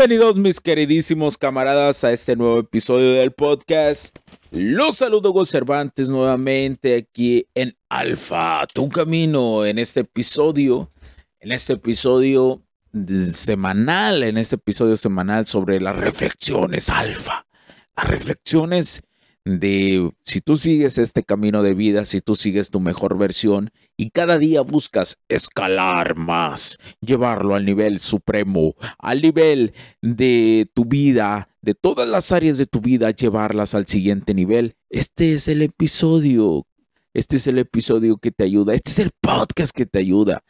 Bienvenidos mis queridísimos camaradas a este nuevo episodio del podcast. Los saludo Hugo Cervantes nuevamente aquí en Alfa, tu camino, en este episodio, en este episodio semanal, en este episodio semanal sobre las reflexiones Alfa. Las reflexiones de si tú sigues este camino de vida, si tú sigues tu mejor versión y cada día buscas escalar más, llevarlo al nivel supremo, al nivel de tu vida, de todas las áreas de tu vida, llevarlas al siguiente nivel. Este es el episodio, este es el episodio que te ayuda, este es el podcast que te ayuda.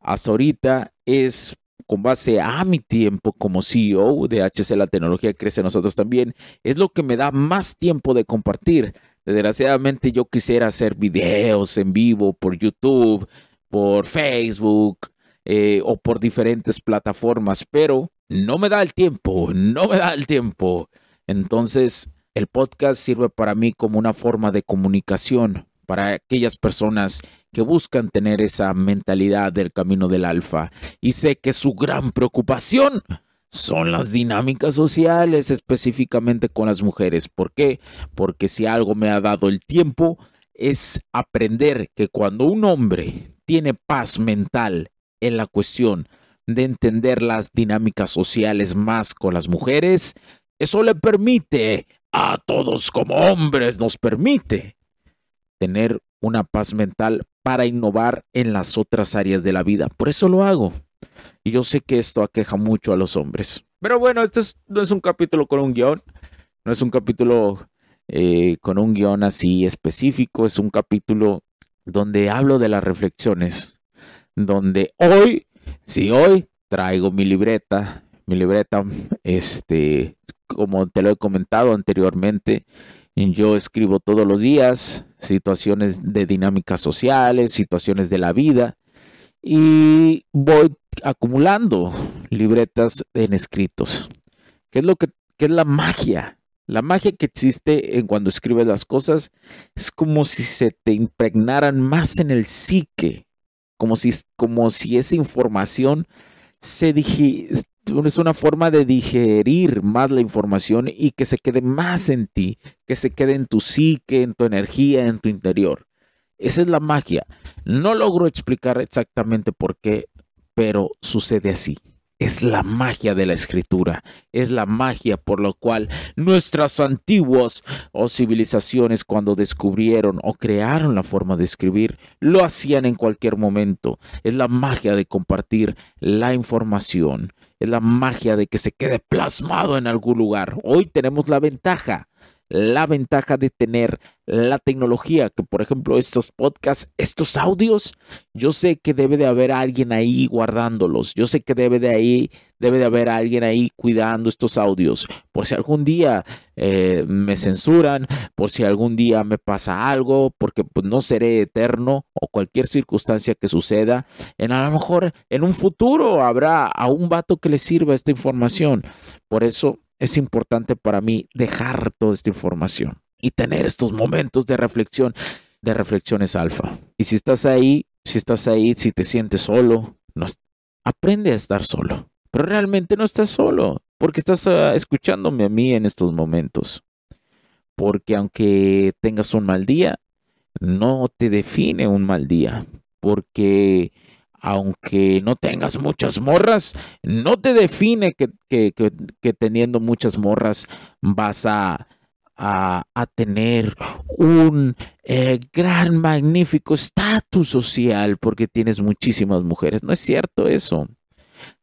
Hasta ahorita es con base a mi tiempo como CEO de HC La Tecnología Crece Nosotros también, es lo que me da más tiempo de compartir. Desgraciadamente yo quisiera hacer videos en vivo por YouTube, por Facebook eh, o por diferentes plataformas, pero no me da el tiempo, no me da el tiempo. Entonces el podcast sirve para mí como una forma de comunicación para aquellas personas que buscan tener esa mentalidad del camino del alfa. Y sé que su gran preocupación son las dinámicas sociales, específicamente con las mujeres. ¿Por qué? Porque si algo me ha dado el tiempo es aprender que cuando un hombre tiene paz mental en la cuestión de entender las dinámicas sociales más con las mujeres, eso le permite a todos como hombres, nos permite tener una paz mental para innovar en las otras áreas de la vida. Por eso lo hago. Y yo sé que esto aqueja mucho a los hombres. Pero bueno, este no es un capítulo con un guion. No es un capítulo eh, con un guion así específico. Es un capítulo donde hablo de las reflexiones. Donde hoy, si hoy traigo mi libreta, mi libreta, este, como te lo he comentado anteriormente, yo escribo todos los días situaciones de dinámicas sociales, situaciones de la vida y voy acumulando libretas en escritos. ¿Qué es lo que es la magia? La magia que existe en cuando escribes las cosas es como si se te impregnaran más en el psique, como si, como si esa información se, dije, es una forma de digerir más la información y que se quede más en ti, que se quede en tu psique, en tu energía, en tu interior. Esa es la magia. No logro explicar exactamente por qué, pero sucede así. Es la magia de la escritura, es la magia por la cual nuestras antiguas o civilizaciones cuando descubrieron o crearon la forma de escribir, lo hacían en cualquier momento. Es la magia de compartir la información, es la magia de que se quede plasmado en algún lugar. Hoy tenemos la ventaja la ventaja de tener la tecnología, que por ejemplo estos podcasts, estos audios, yo sé que debe de haber alguien ahí guardándolos, yo sé que debe de ahí, debe de haber alguien ahí cuidando estos audios, por si algún día eh, me censuran, por si algún día me pasa algo, porque pues, no seré eterno o cualquier circunstancia que suceda, en a lo mejor en un futuro habrá a un vato que le sirva esta información, por eso es importante para mí dejar toda esta información y tener estos momentos de reflexión, de reflexiones alfa. Y si estás ahí, si estás ahí, si te sientes solo, aprende a estar solo. pero realmente no estás solo, porque estás ah, escuchándome a mí en estos momentos. Porque aunque tengas un mal día, no te define un mal día, porque aunque no tengas muchas morras, no te define que, que, teniendo muchas morras vas a, a, tener un eh, gran, magnífico estatus social porque tienes muchísimas mujeres. No es cierto eso.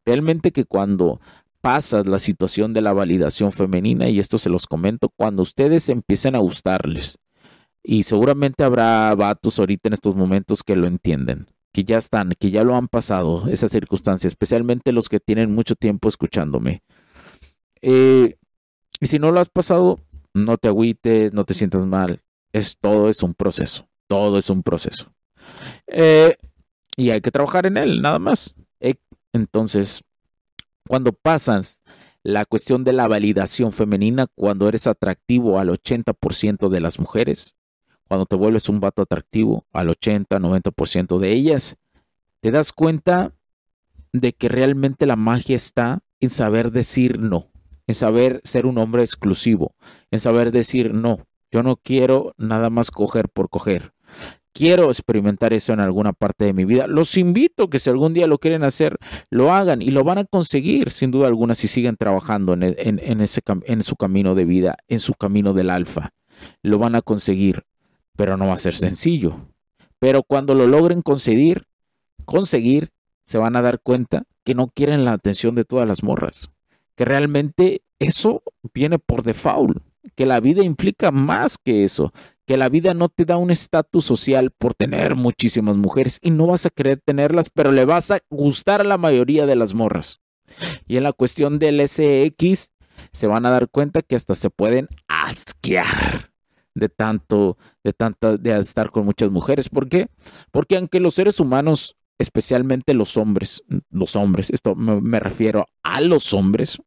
Realmente que cuando pasas la situación de la validación femenina, y esto se los comento, cuando ustedes empiecen a gustarles, y seguramente habrá vatos ahorita en estos momentos que lo entienden, que ya están, que ya lo han pasado, esa circunstancia, especialmente los que tienen mucho tiempo escuchándome. Eh, y si no lo has pasado, no te agüites, no te sientas mal. Es todo es un proceso. Todo es un proceso. Eh, y hay que trabajar en él, nada más. Eh, entonces, cuando pasas la cuestión de la validación femenina, cuando eres atractivo al 80% de las mujeres, cuando te vuelves un vato atractivo al 80, 90% de ellas, te das cuenta de que realmente la magia está en saber decir no, en saber ser un hombre exclusivo, en saber decir no, yo no quiero nada más coger por coger. Quiero experimentar eso en alguna parte de mi vida. Los invito que si algún día lo quieren hacer, lo hagan y lo van a conseguir sin duda alguna si siguen trabajando en, ese, en su camino de vida, en su camino del alfa. Lo van a conseguir pero no va a ser sencillo. Pero cuando lo logren conseguir, conseguir, se van a dar cuenta que no quieren la atención de todas las morras, que realmente eso viene por default, que la vida implica más que eso, que la vida no te da un estatus social por tener muchísimas mujeres y no vas a querer tenerlas, pero le vas a gustar a la mayoría de las morras. Y en la cuestión del SX, se van a dar cuenta que hasta se pueden asquear de tanto, de tanta, de estar con muchas mujeres. ¿Por qué? Porque aunque los seres humanos, especialmente los hombres, los hombres, esto me, refiero a los hombres,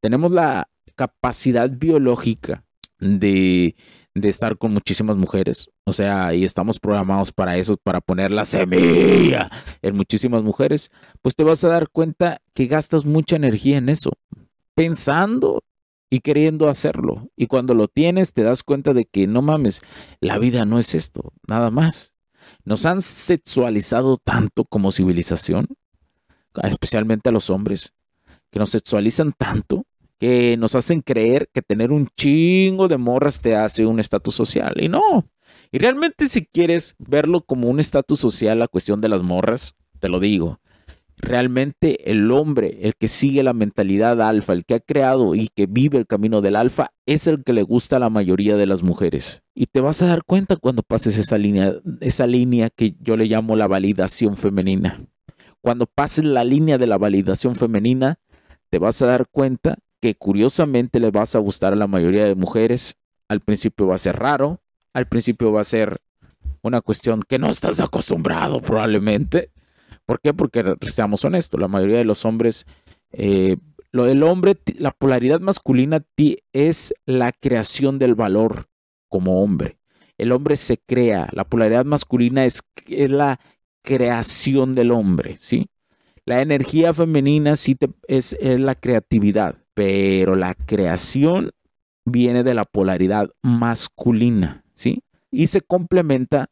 tenemos la capacidad biológica de, de, estar con muchísimas mujeres. O sea, y estamos programados para eso, para poner la semilla en muchísimas mujeres, pues te vas a dar cuenta que gastas mucha energía en eso, pensando y queriendo hacerlo. Y cuando lo tienes te das cuenta de que no mames, la vida no es esto, nada más. Nos han sexualizado tanto como civilización, especialmente a los hombres, que nos sexualizan tanto que nos hacen creer que tener un chingo de morras te hace un estatus social. Y no. Y realmente si quieres verlo como un estatus social, la cuestión de las morras, te lo digo, realmente el hombre, el que sigue la mentalidad alfa, el que ha creado y que vive el camino del alfa, es el que le gusta a la mayoría de las mujeres. Y te vas a dar cuenta cuando pases esa línea, esa línea que yo le llamo la validación femenina. Cuando pases la línea de la validación femenina, te vas a dar cuenta que curiosamente le vas a gustar a la mayoría de mujeres. Al principio va a ser raro, al principio va a ser una cuestión que no estás acostumbrado probablemente ¿Por qué? Porque seamos honestos, la mayoría de los hombres, eh, lo del hombre, la polaridad masculina es la creación del valor como hombre. El hombre se crea, la polaridad masculina es, la creación del hombre, ¿sí? La energía femenina sí es, es la creatividad, pero la creación viene de la polaridad masculina, ¿sí? Y se complementa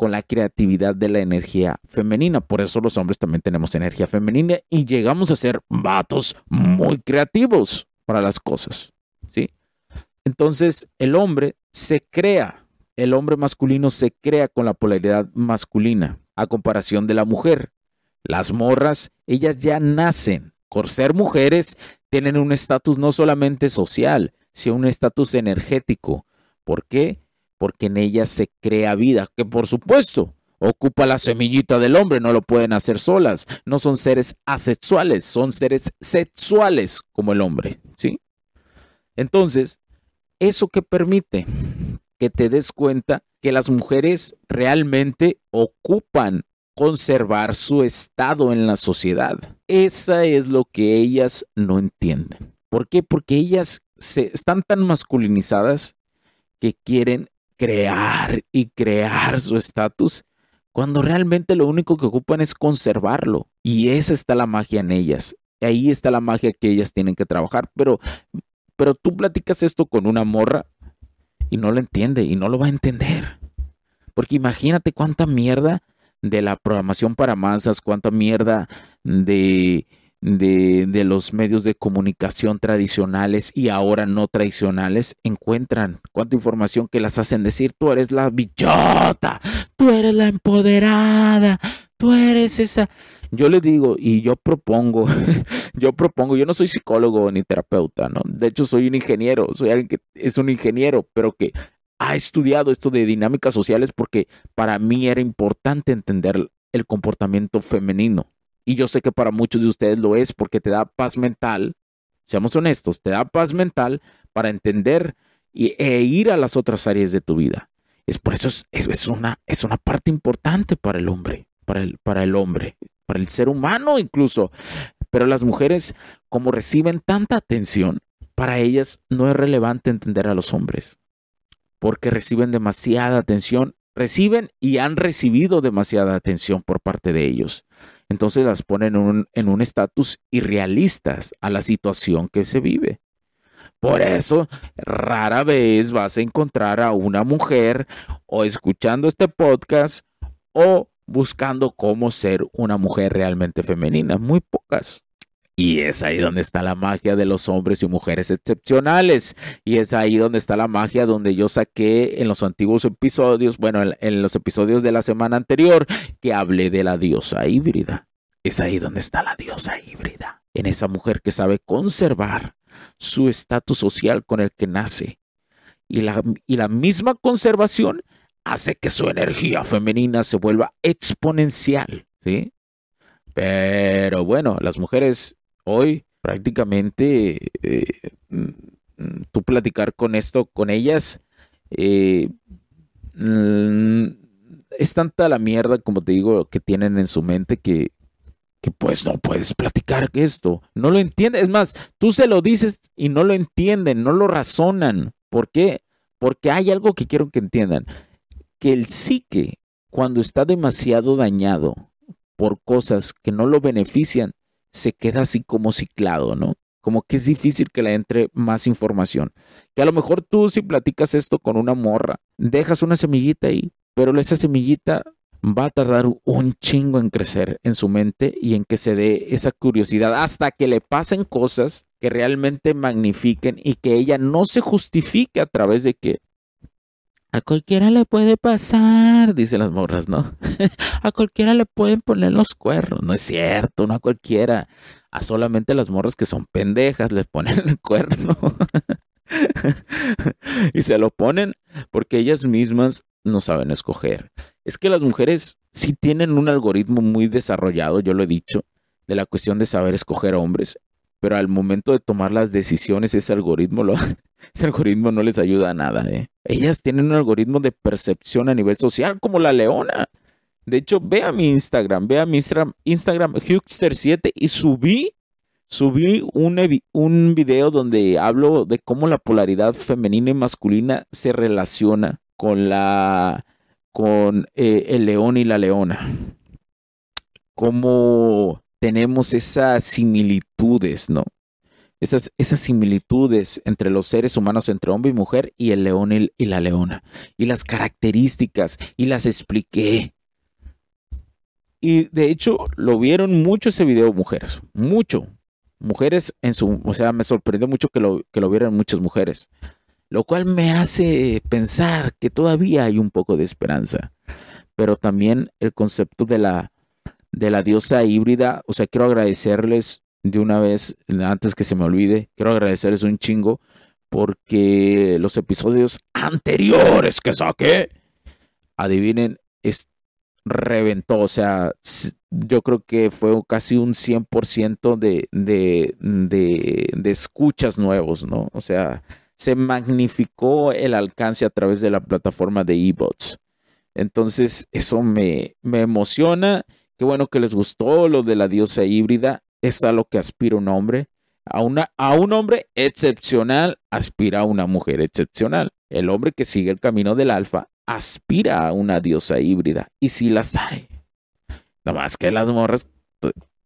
con la creatividad de la energía femenina. Por eso los hombres también tenemos energía femenina y llegamos a ser vatos muy creativos para las cosas. ¿sí? Entonces el hombre se crea, el hombre masculino se crea con la polaridad masculina a comparación de la mujer. Las morras, ellas ya nacen. Por ser mujeres, tienen un estatus no solamente social, sino un estatus energético. ¿Por qué? Porque en ella se crea vida, que por supuesto ocupa la semillita del hombre, no lo pueden hacer solas, no son seres asexuales, son seres sexuales como el hombre, ¿sí? Entonces, ¿eso que permite? Que te des cuenta que las mujeres realmente ocupan conservar su estado en la sociedad. Esa es lo que ellas no entienden. ¿Por qué? Porque ellas se, están tan masculinizadas que quieren crear y crear su estatus cuando realmente lo único que ocupan es conservarlo. Y esa está la magia en ellas. ahí está la magia que ellas tienen que trabajar. Pero, pero tú platicas esto con una morra y no lo entiende y no lo va a entender. Porque imagínate cuánta mierda de la programación para masas, cuánta mierda de, de, de, los medios de comunicación tradicionales y ahora no tradicionales encuentran, cuánta información que las hacen decir, tú eres la bichota, tú eres la empoderada, tú eres esa. Yo le digo y yo propongo, yo propongo, yo no soy psicólogo ni terapeuta, ¿no? De hecho soy un ingeniero, soy alguien que es un ingeniero, pero que ha estudiado esto de dinámicas sociales porque para mí era importante entender el comportamiento femenino. Y yo sé que para muchos de ustedes lo es porque te da paz mental, seamos honestos, te da paz mental para entender e ir a las otras áreas de tu vida. Es por eso es, es, una, es una parte importante para el hombre, para el, para el hombre, para el ser humano incluso. Pero las mujeres, como reciben tanta atención, para ellas no es relevante entender a los hombres porque reciben demasiada atención, reciben y han recibido demasiada atención por parte de ellos. Entonces las ponen en un estatus irrealistas a la situación que se vive. Por eso, rara vez vas a encontrar a una mujer o escuchando este podcast o buscando cómo ser una mujer realmente femenina. Muy pocas. Y es ahí donde está la magia de los hombres y mujeres excepcionales. Y es ahí donde está la magia donde yo saqué en los antiguos episodios, bueno, en, los episodios de la semana anterior, que hablé de la diosa híbrida. Es ahí donde está la diosa híbrida. En esa mujer que sabe conservar su estatus social con el que nace. Y la, y la misma conservación hace que su energía femenina se vuelva exponencial. ¿Sí? Pero bueno, las mujeres hoy prácticamente eh, mm, tú platicar con esto, con ellas, eh, mm, es tanta la mierda, como te digo, que tienen en su mente que, que pues no puedes platicar esto. No lo entiendes. Es más, tú se lo dices y no lo entienden, no lo razonan. ¿Por qué? Porque hay algo que quiero que entiendan. Que el psique, cuando está demasiado dañado por cosas que no lo benefician, se queda así como ciclado, ¿no? Como que es difícil que le entre más información. Que a lo mejor tú si platicas esto con una morra, dejas una semillita ahí, pero esa semillita va a tardar un chingo en crecer en su mente y en que se dé esa curiosidad hasta que le pasen cosas que realmente magnifiquen y que ella no se justifique a través de que a cualquiera le puede pasar, dicen las morras, ¿no? a cualquiera le pueden poner los cuernos. No es cierto, no a cualquiera. A solamente las morras que son pendejas les ponen el cuerno. y se lo ponen porque ellas mismas no saben escoger. Es que las mujeres sí tienen un algoritmo muy desarrollado, yo lo he dicho, de la cuestión de saber escoger hombres pero al momento de tomar las decisiones ese algoritmo, lo, ese algoritmo no les ayuda a nada. ¿eh? Ellas tienen un algoritmo de percepción a nivel social como la leona. De hecho, ve a mi Instagram, ve a mi Instagram, Huxter7 y subí, subí un, un video donde hablo de cómo la polaridad femenina y masculina se relaciona con la con eh, el león y la leona. Cómo tenemos esas similitudes, ¿no? Esas, esas similitudes entre los seres humanos, entre hombre y mujer, y el león y, la leona. Y las características, y las expliqué. Y de hecho, lo vieron mucho ese video mujeres, mucho. Mujeres en su, o sea, me sorprendió mucho que lo, que lo vieran muchas mujeres. Lo cual me hace pensar que todavía hay un poco de esperanza. Pero también el concepto de la de la diosa híbrida. O sea, quiero agradecerles de una vez, antes que se me olvide, quiero agradecerles un chingo porque los episodios anteriores que saqué, adivinen, es, reventó. O sea, yo creo que fue casi un 100% de, de, de, de escuchas nuevos, ¿no? O sea, se magnificó el alcance a través de la plataforma de eBots. Entonces, eso me, me emociona Qué bueno que les gustó lo de la diosa híbrida. Es a lo que aspira un hombre. A, una, a un hombre excepcional aspira a una mujer excepcional. El hombre que sigue el camino del alfa aspira a una diosa híbrida. Y si las hay. Nada más que las morras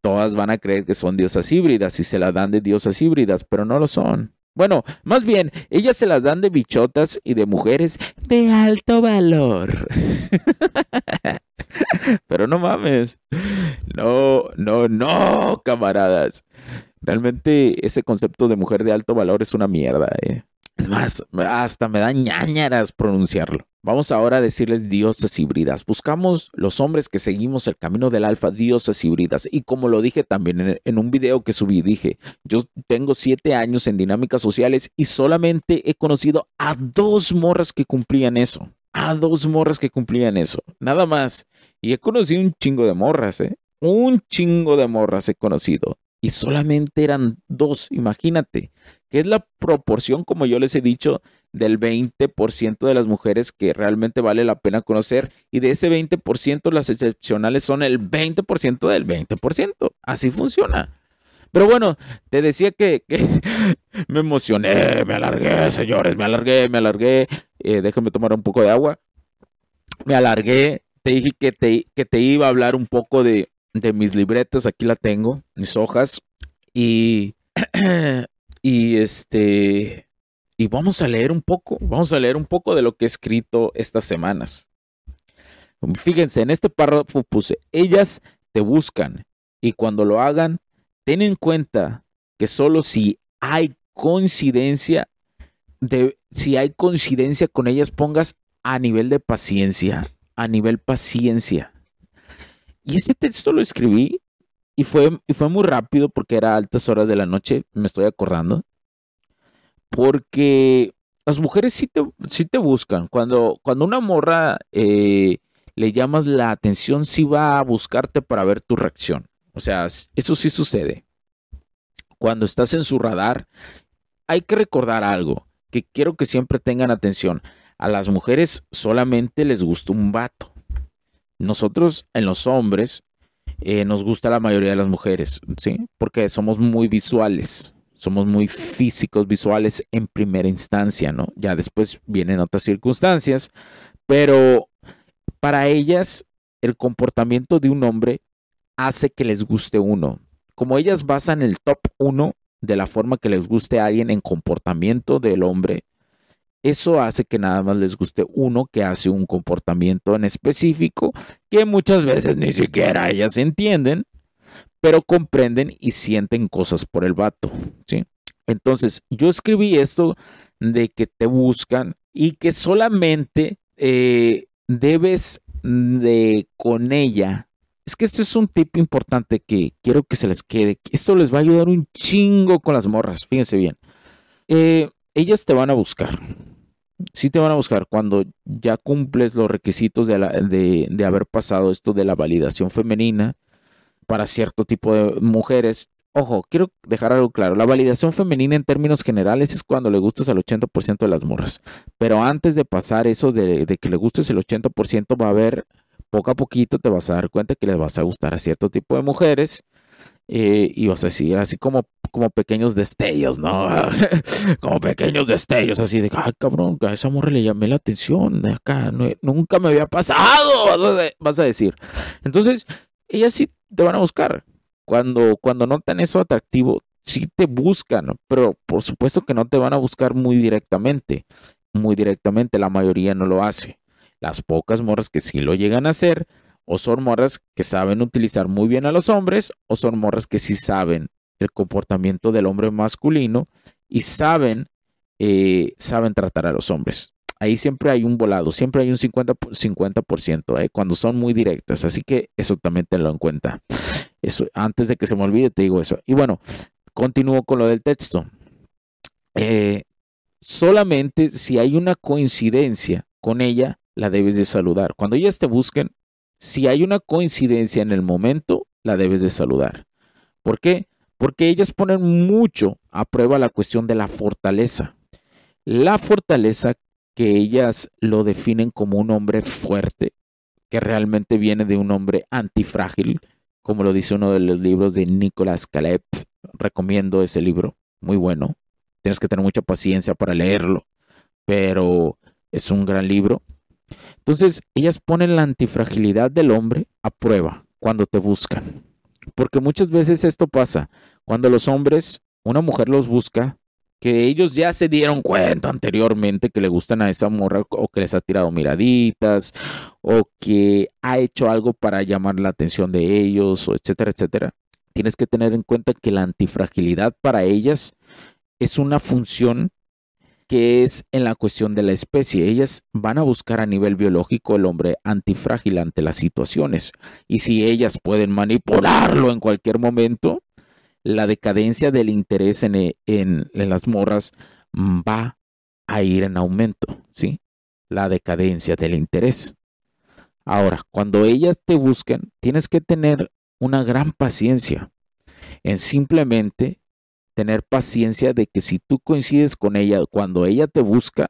todas van a creer que son diosas híbridas y se las dan de diosas híbridas, pero no lo son. Bueno, más bien, ellas se las dan de bichotas y de mujeres de alto valor. Pero no mames. No, no, no, camaradas. Realmente ese concepto de mujer de alto valor es una mierda, eh. Es más, hasta me da ñañaras pronunciarlo. Vamos ahora a decirles diosas híbridas. Buscamos los hombres que seguimos el camino del alfa, diosas híbridas. Y como lo dije también en, un video que subí, dije, yo tengo siete años en dinámicas sociales y solamente he conocido a dos morras que cumplían eso. A dos morras que cumplían eso. Nada más. Y he conocido un chingo de morras, ¿eh? Un chingo de morras he conocido y solamente eran dos, imagínate, que es la proporción, como yo les he dicho, del 20% de las mujeres que realmente vale la pena conocer y de ese 20% las excepcionales son el 20% del 20%. Así funciona. Pero bueno, te decía que, me emocioné, me alargué, señores, me alargué, me alargué. Eh, déjame tomar un poco de agua. Me alargué, te dije que te, que te iba a hablar un poco de, de mis libretas, aquí la tengo, mis hojas, y, y este, y vamos a leer un poco, vamos a leer un poco de lo que he escrito estas semanas. Fíjense, en este párrafo puse, ellas te buscan y cuando lo hagan, ten en cuenta que solo si hay coincidencia, de, si hay coincidencia con ellas, pongas a nivel de paciencia, a nivel paciencia. Y este texto lo escribí y fue, y fue muy rápido porque era altas horas de la noche, me estoy acordando. Porque las mujeres sí te, te buscan. Cuando, cuando una morra eh, le llamas la atención, sí va a buscarte para ver tu reacción. O sea, eso sí sucede. Cuando estás en su radar, hay que recordar algo, que quiero que siempre tengan atención. A las mujeres solamente les gusta un vato. Nosotros en los hombres eh, nos gusta la mayoría de las mujeres, ¿sí? Porque somos muy visuales, somos muy físicos, visuales en primera instancia, ¿no? Ya después vienen otras circunstancias, pero para ellas el comportamiento de un hombre hace que les guste uno. Como ellas basan el top uno de la forma que les guste a alguien en comportamiento del hombre, eso hace que nada más les guste uno que hace un comportamiento en específico que muchas veces ni siquiera ellas entienden, pero comprenden y sienten cosas por el vato, ¿sí? Entonces, yo escribí esto de que te buscan y que solamente eh, debes de con ella. Es que este es un tip importante que quiero que se les quede. Esto les va a ayudar un chingo con las morras. Fíjense bien. Eh, ellas te van a buscar sí te van a buscar cuando ya cumples los requisitos de, de, haber pasado esto de la validación femenina para cierto tipo de mujeres. Ojo, quiero dejar algo claro. La validación femenina en términos generales es cuando le gustas al 80% de las morras. Pero antes de pasar eso de, de que le gustes el 80%, va a haber poco a poquito, te vas a dar cuenta que les vas a gustar a cierto tipo de mujeres eh, y vas a decir, así como, como pequeños destellos, ¿no? como pequeños destellos, así de, ay, cabrón, a esa morra le llamé la atención, acá, nunca me había pasado, vas a, decir. Entonces, ellas sí te van a buscar. Cuando, cuando notan eso atractivo, sí te buscan, pero por supuesto que no te van a buscar muy directamente. Muy directamente, la mayoría no lo hace. Las pocas morras que sí lo llegan a hacer, o son morras que saben utilizar muy bien a los hombres, o son morras que sí saben el comportamiento del hombre masculino y saben, eh, saben tratar a los hombres. Ahí siempre hay un volado, siempre hay un 50%, 50% eh, cuando son muy directas. Así que eso también tenlo en cuenta. Eso, antes de que se me olvide, te digo eso. Y bueno, continúo con lo del texto. Eh, solamente si hay una coincidencia con ella, la debes de saludar. Cuando ellas te busquen, si hay una coincidencia en el momento, la debes de saludar. ¿Por qué? Porque ellas ponen mucho a prueba la cuestión de la fortaleza. La fortaleza que ellas lo definen como un hombre fuerte, que realmente viene de un hombre antifrágil, como lo dice uno de los libros de Nicolás Caleb. Recomiendo ese libro, muy bueno. Tienes que tener mucha paciencia para leerlo, pero es un gran libro. Entonces, ellas ponen la antifragilidad del hombre a prueba cuando te buscan. Porque muchas veces esto pasa. Cuando los hombres, una mujer los busca, que ellos ya se dieron cuenta anteriormente que le gustan a esa morra o que les ha tirado miraditas o que ha hecho algo para llamar la atención de ellos, o etcétera, etcétera. Tienes que tener en cuenta que la antifragilidad para ellas es una función que es en la cuestión de la especie. Ellas van a buscar a nivel biológico el hombre antifrágil ante las situaciones. Y si ellas pueden manipularlo en cualquier momento, la decadencia del interés en, en, las morras va a ir en aumento, ¿sí? La decadencia del interés. Ahora, cuando ellas te busquen, tienes que tener una gran paciencia en simplemente tener paciencia de que si tú coincides con ella cuando ella te busca,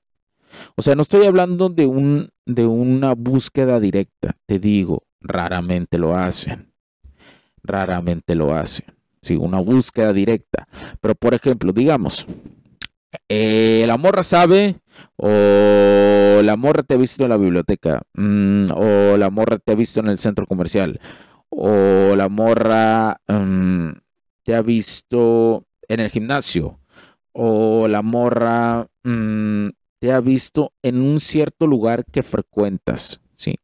o sea, no estoy hablando de, un, de una búsqueda directa, te digo, raramente lo hacen, raramente lo hacen, sí, una búsqueda directa, pero por ejemplo, digamos, eh, la morra sabe o la morra te ha visto en la biblioteca mm, o la morra te ha visto en el centro comercial o la morra mm, te ha visto en el gimnasio o la morra mm, te ha visto en un cierto lugar que frecuentas, ¿sí?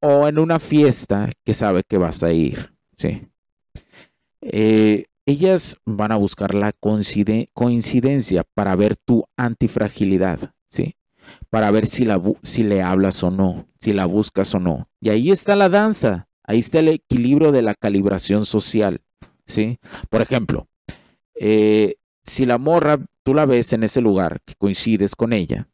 O en una fiesta que sabe que vas a ir, ¿sí? Eh, ellas van a buscar la coincidencia para ver tu antifragilidad, ¿sí? Para ver si, la, si le hablas o no, si la buscas o no. Y ahí está la danza, ahí está el equilibrio de la calibración social, ¿sí? Por ejemplo, eh, si la morra tú la ves en ese lugar, que coincides con ella,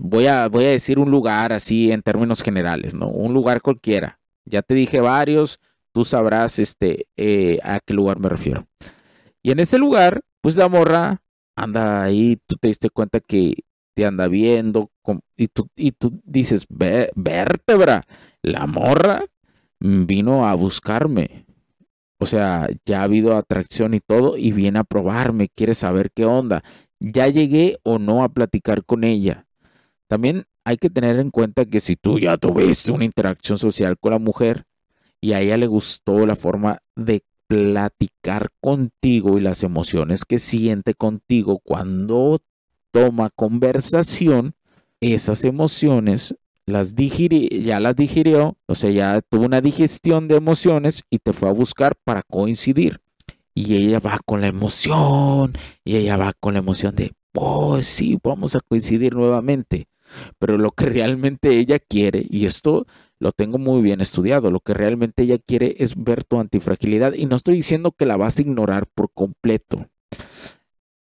voy, a, voy a decir un lugar así en términos generales, ¿no? Un lugar cualquiera. Ya te dije varios, tú sabrás este, eh, a qué lugar me refiero. Y en ese lugar, pues la morra anda ahí, tú te diste cuenta que te anda viendo y tú, y tú dices, vértebra, la morra vino a buscarme. O sea, ya ha habido atracción y todo y viene a probarme, quiere saber qué onda. Ya llegué o no a platicar con ella. También hay que tener en cuenta que si tú ya tuviste una interacción social con la mujer y a ella le gustó la forma de platicar contigo y las emociones que siente contigo cuando toma conversación, esas emociones las ya las digirió, o sea, ya tuvo una digestión de emociones y te fue a buscar para coincidir. Y ella va con la emoción, y ella va con la emoción de, oh, sí, vamos a coincidir nuevamente. Pero lo que realmente ella quiere, y esto lo tengo muy bien estudiado, lo que realmente ella quiere es ver tu antifragilidad. Y no estoy diciendo que la vas a ignorar por completo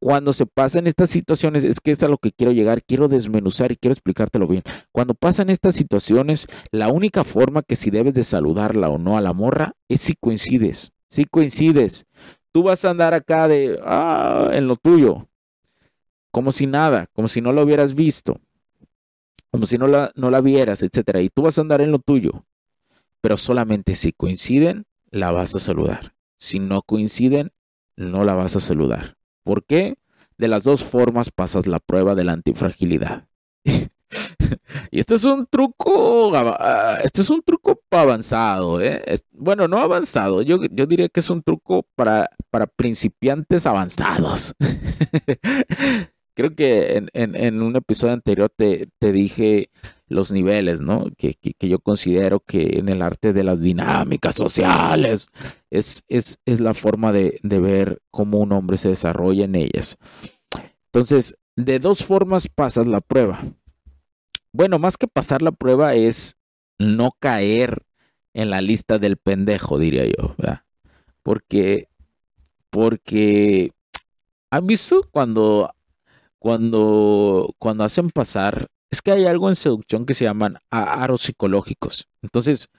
cuando se pasan estas situaciones, es que es a lo que quiero llegar, quiero desmenuzar y quiero explicártelo bien. Cuando pasan estas situaciones, la única forma que si debes de saludarla o no a la morra es si coincides, si coincides. Tú vas a andar acá de, ah, en lo tuyo, como si nada, como si no lo hubieras visto, como si no la, no la vieras, etcétera. Y tú vas a andar en lo tuyo, pero solamente si coinciden, la vas a saludar. Si no coinciden, no la vas a saludar. ¿Por qué? De las dos formas pasas la prueba de la antifragilidad. y este es un truco, este es un truco avanzado, ¿eh? Bueno, no avanzado, yo, yo diría que es un truco para, para principiantes avanzados. Creo que en, en, un episodio anterior te, te dije los niveles, ¿no? Que, yo considero que en el arte de las dinámicas sociales es, es, la forma de, de, ver cómo un hombre se desarrolla en ellas. Entonces, de dos formas pasas la prueba. Bueno, más que pasar la prueba es no caer en la lista del pendejo, diría yo, ¿verdad? Porque, porque, ¿han visto cuando, cuando, cuando hacen pasar es que hay algo en seducción que se llaman aros psicológicos. Entonces,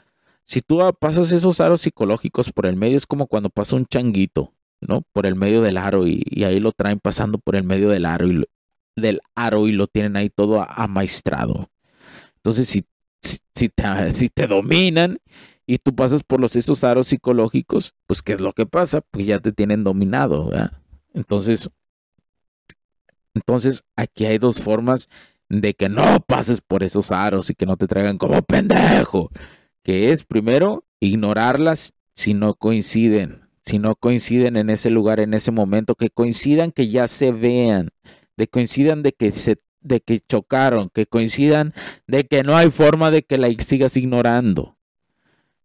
si tú pasas esos aros psicológicos por el medio, es como cuando pasa un changuito, ¿no? Por el medio del aro y, ahí lo traen pasando por el medio del aro y lo, del aro y lo tienen ahí todo amaestrado. Entonces, si, si, te, si te dominan y tú pasas por los esos aros psicológicos, pues ¿qué es lo que pasa? Pues ya te tienen dominado, ¿verdad? Entonces, entonces aquí hay dos formas de que no pases por esos aros y que no te traigan como pendejo, que es primero ignorarlas si no coinciden, si no coinciden en ese lugar, en ese momento, que coincidan que ya se vean, de coincidan de que se de que chocaron, que coincidan de que no hay forma de que la sigas ignorando.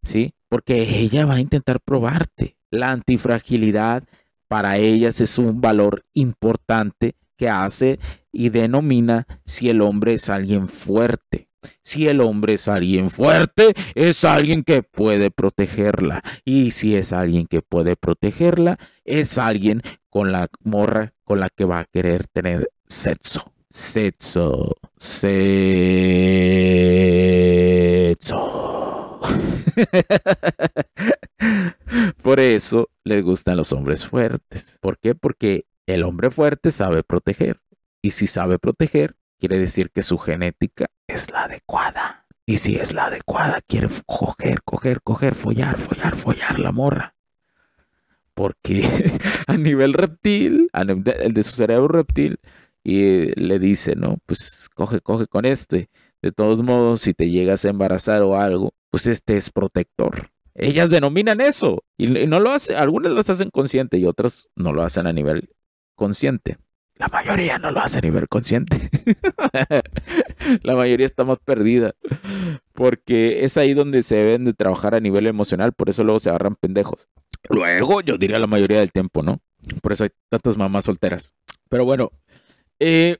¿Sí? Porque ella va a intentar probarte. La antifragilidad para ellas es un valor importante que hace y denomina si el hombre es alguien fuerte. Si el hombre es alguien fuerte, es alguien que puede protegerla. Y si es alguien que puede protegerla, es alguien con la morra con la que va a querer tener sexo. Sexo. Sexo. Por eso les gustan los hombres fuertes. ¿Por qué? Porque el hombre fuerte sabe proteger. Y si sabe proteger, quiere decir que su genética es la adecuada. Y si es la adecuada, quiere coger, coger, coger, follar, follar, follar la morra. Porque a nivel reptil, el de su cerebro reptil, y le dice, ¿no? Pues coge, coge con este. De todos modos, si te llegas a embarazar o algo, pues este es protector. Ellas denominan eso y, no lo hacen, algunas lo hacen consciente y otras no lo hacen a nivel consciente. La mayoría no lo hace a nivel consciente. la mayoría está más perdida. Porque es ahí donde se deben de trabajar a nivel emocional. Por eso luego se agarran pendejos. Luego, yo diría la mayoría del tiempo, ¿no? Por eso hay tantas mamás solteras. Pero bueno. Eh,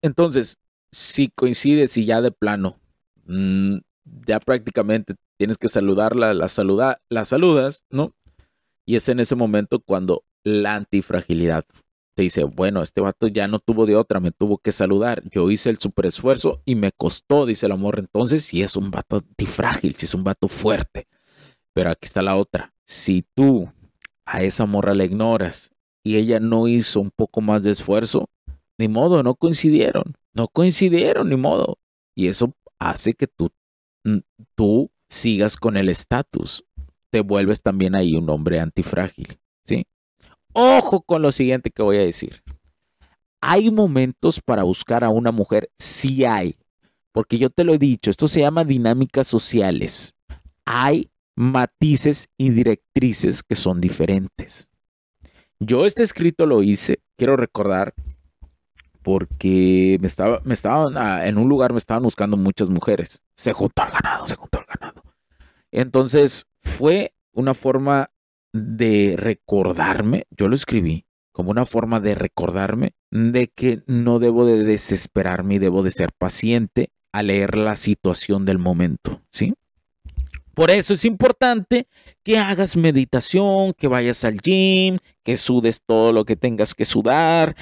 entonces, si coincides y ya de plano, mm, ya prácticamente tienes que saludarla, la, saluda, la saludas, ¿no? Y es en ese momento cuando la antifragilidad. Te dice, bueno, este vato ya no tuvo de otra, me tuvo que saludar. Yo hice el super esfuerzo y me costó, dice el amor. Entonces, si es un vato antifrágil, si es un vato fuerte. Pero aquí está la otra. Si tú a esa morra la ignoras y ella no hizo un poco más de esfuerzo, ni modo, no coincidieron. No coincidieron, ni modo. Y eso hace que tú, mm, tú sigas con el estatus. Te vuelves también ahí un hombre antifrágil. ¿Sí? Ojo con lo siguiente que voy a decir. Hay momentos para buscar a una mujer, sí hay, porque yo te lo he dicho, esto se llama dinámicas sociales. Hay matices y directrices que son diferentes. Yo este escrito lo hice, quiero recordar, porque me estaba, me estaban, ah, en un lugar me estaban buscando muchas mujeres. Se juntó al ganado, se juntó al ganado. Entonces fue una forma de recordarme, yo lo escribí como una forma de recordarme de que no debo de desesperarme y debo de ser paciente a leer la situación del momento, ¿sí? Por eso es importante que hagas meditación, que vayas al gym, que sudes todo lo que tengas que sudar,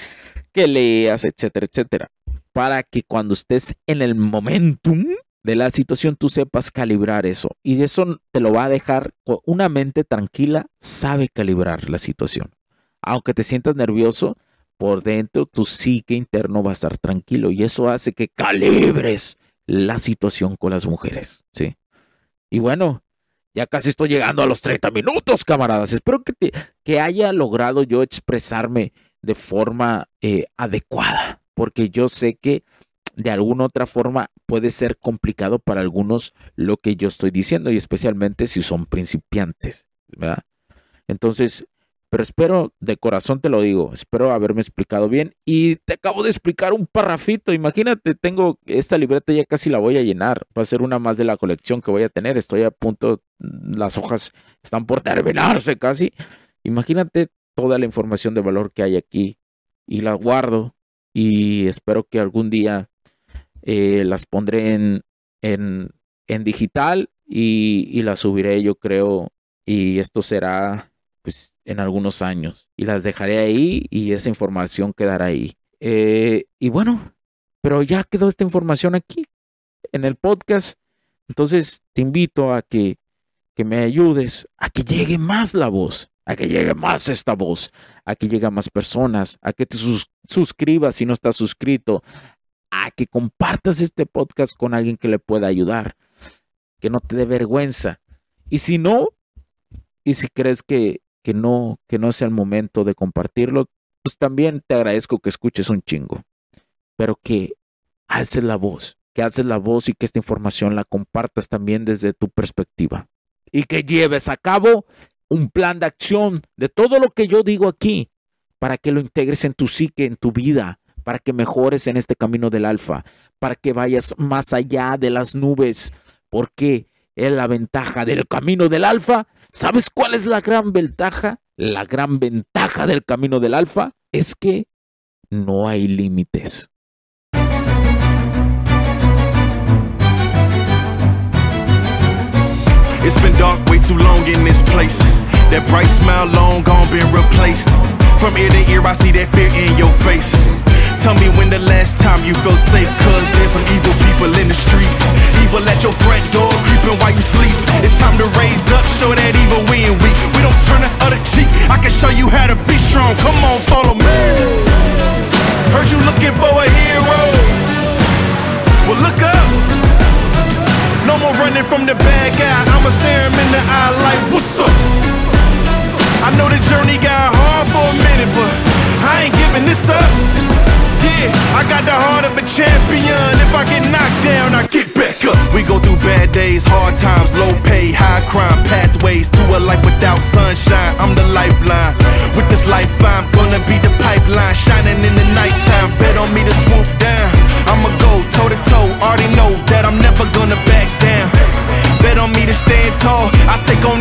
que leas, etcétera, etcétera, para que cuando estés en el momentum de la situación tú sepas calibrar eso. Y eso te lo va a dejar una mente tranquila, sabe calibrar la situación. Aunque te sientas nervioso, por dentro tu psique interno va a estar tranquilo y eso hace que calibres la situación con las mujeres, ¿sí? Y bueno, ya casi estoy llegando a los 30 minutos, camaradas. Espero que, que haya logrado yo expresarme de forma eh, adecuada, porque yo sé que de alguna otra forma puede ser complicado para algunos lo que yo estoy diciendo y especialmente si son principiantes, ¿verdad? Entonces, pero espero, de corazón te lo digo, espero haberme explicado bien y te acabo de explicar un parrafito, imagínate, tengo esta libreta ya casi la voy a llenar, va a ser una más de la colección que voy a tener, estoy a punto, las hojas están por terminarse casi, imagínate toda la información de valor que hay aquí y la guardo y espero que algún día eh, las pondré en, en, en digital y, y, las subiré yo creo y esto será pues en algunos años y las dejaré ahí y esa información quedará ahí. Eh, y bueno, pero ya quedó esta información aquí en el podcast. Entonces te invito a que, que me ayudes a que llegue más la voz, a que llegue más esta voz, a que llegue más personas, a que te suscribas si no estás suscrito, que compartas este podcast con alguien que le pueda ayudar, que no te dé vergüenza. Y si no, y si crees que, que no, que no sea el momento de compartirlo, pues también te agradezco que escuches un chingo, pero que alces la voz, que alces la voz y que esta información la compartas también desde tu perspectiva. y que lleves a cabo un plan de acción de todo lo que yo digo aquí para que lo integres en tu psique, en tu vida, para que mejores en este camino del alfa, para que vayas más allá de las nubes, porque es la ventaja del camino del alfa. ¿Sabes cuál es la gran ventaja? La gran ventaja del camino del alfa es que no hay límites. It's been dark way too long in this place. That bright smile long gone been replaced. From ear to ear, I see that fear in your face. Tell me when the last time you felt safe, cause there's some evil people in the streets. Evil at your front door, creeping while you sleep. It's time to raise up, show that evil we ain't weak. We don't turn the other cheek. I can show you how to be strong. Come on, follow me. Heard you looking for a hero. Well, look up. No more running from the bad guy. I'ma stare him in the eye like, what's up? I know the journey got hard for a minute, but I ain't giving this up. Yeah, I got the heart of a champion. If I get knocked down, I get back up. We go through bad days, hard times, low pay, high crime, pathways to a life without sunshine. I'm the lifeline. With this life, I'm gonna be the pipeline, shining in the nighttime. Bet on me to swoop down. I'ma go toe to toe. Already know that I'm never gonna back down. Bet on me to stand tall. I take on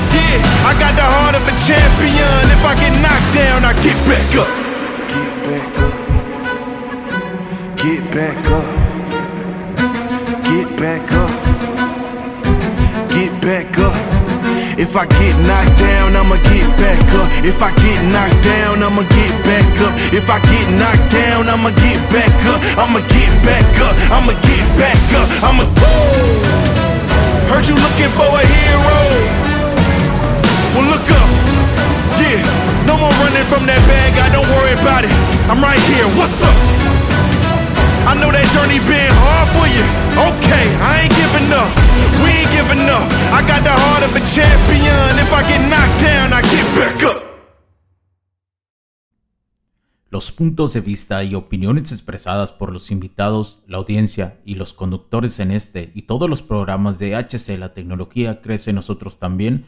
Yeah, I got the heart of a champion. If I get knocked down, I get back up. Get back up. Get back up. Get back up. Get back up. If I get knocked down, I'ma get back up. If I get knocked down, I'ma get back up. If I get knocked down, I'ma get back up. I'ma get back up. I'ma get back up. I'ma. Heard you looking for a hero. Well, look up. Yeah, no more running from that bad guy. Don't worry about it. I'm right here. What's up? I know that journey been hard for you. Okay, I ain't giving up. We ain't giving up. I got the heart of a champion. If I get knocked down, I get back up. Los puntos de vista y opiniones expresadas por los invitados, la audiencia y los conductores en este y todos los programas de HC La Tecnología Crece Nosotros también